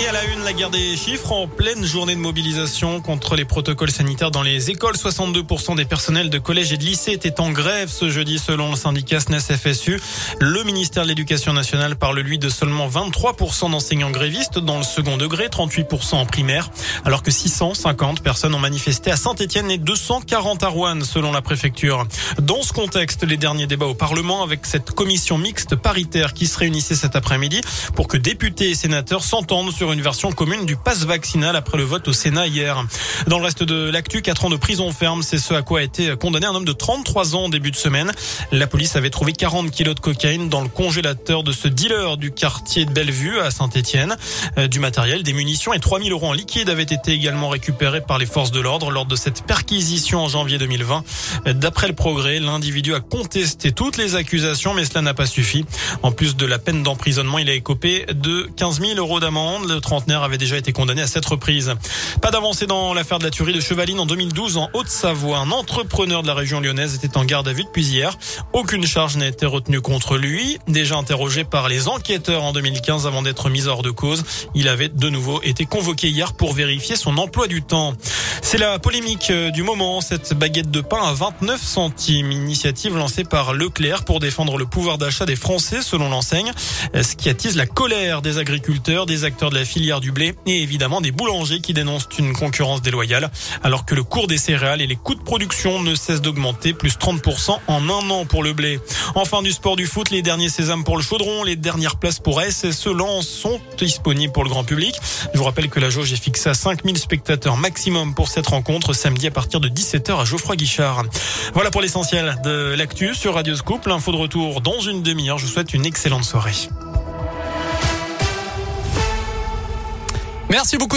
Et à la une, la guerre des chiffres en pleine journée de mobilisation contre les protocoles sanitaires dans les écoles. 62% des personnels de collèges et de lycées étaient en grève ce jeudi selon le syndicat SNES FSU. Le ministère de l'Éducation nationale parle lui de seulement 23% d'enseignants grévistes dans le second degré, 38% en primaire, alors que 650 personnes ont manifesté à Saint-Etienne et 240 à Rouen selon la préfecture. Dans ce contexte, les derniers débats au Parlement avec cette commission mixte paritaire qui se réunissait cet après-midi pour que députés et sénateurs s'entendent sur une version commune du pass vaccinal après le vote au Sénat hier. Dans le reste de l'actu, 4 ans de prison ferme, c'est ce à quoi a été condamné un homme de 33 ans en début de semaine. La police avait trouvé 40 kilos de cocaïne dans le congélateur de ce dealer du quartier de Bellevue à Saint-Etienne. Euh, du matériel, des munitions et 3000 euros en liquide avaient été également récupérés par les forces de l'ordre lors de cette perquisition en janvier 2020. D'après le progrès, l'individu a contesté toutes les accusations, mais cela n'a pas suffi. En plus de la peine d'emprisonnement, il a écopé de 15 000 euros d'amende le trentenaire avait déjà été condamné à cette reprise. Pas d'avancée dans l'affaire de la tuerie de Chevaline en 2012 en Haute-Savoie. Un entrepreneur de la région lyonnaise était en garde à vue depuis hier. Aucune charge n'a été retenue contre lui. Déjà interrogé par les enquêteurs en 2015 avant d'être mis hors de cause, il avait de nouveau été convoqué hier pour vérifier son emploi du temps. C'est la polémique euh, du moment, cette baguette de pain à 29 centimes, initiative lancée par Leclerc pour défendre le pouvoir d'achat des Français selon l'enseigne, ce qui attise la colère des agriculteurs, des acteurs de la filière du blé et évidemment des boulangers qui dénoncent une concurrence déloyale alors que le cours des céréales et les coûts de production ne cessent d'augmenter, plus 30% en un an pour le blé. Enfin du sport du foot, les derniers sésames pour le chaudron, les dernières places pour SSE Lens sont disponibles pour le grand public. Je vous rappelle que la jauge est fixée à 5000 spectateurs maximum pour cette rencontre samedi à partir de 17h à Geoffroy Guichard. Voilà pour l'essentiel de l'actu sur Radio Scoop. L'info de retour dans une demi-heure. Je vous souhaite une excellente soirée. Merci beaucoup.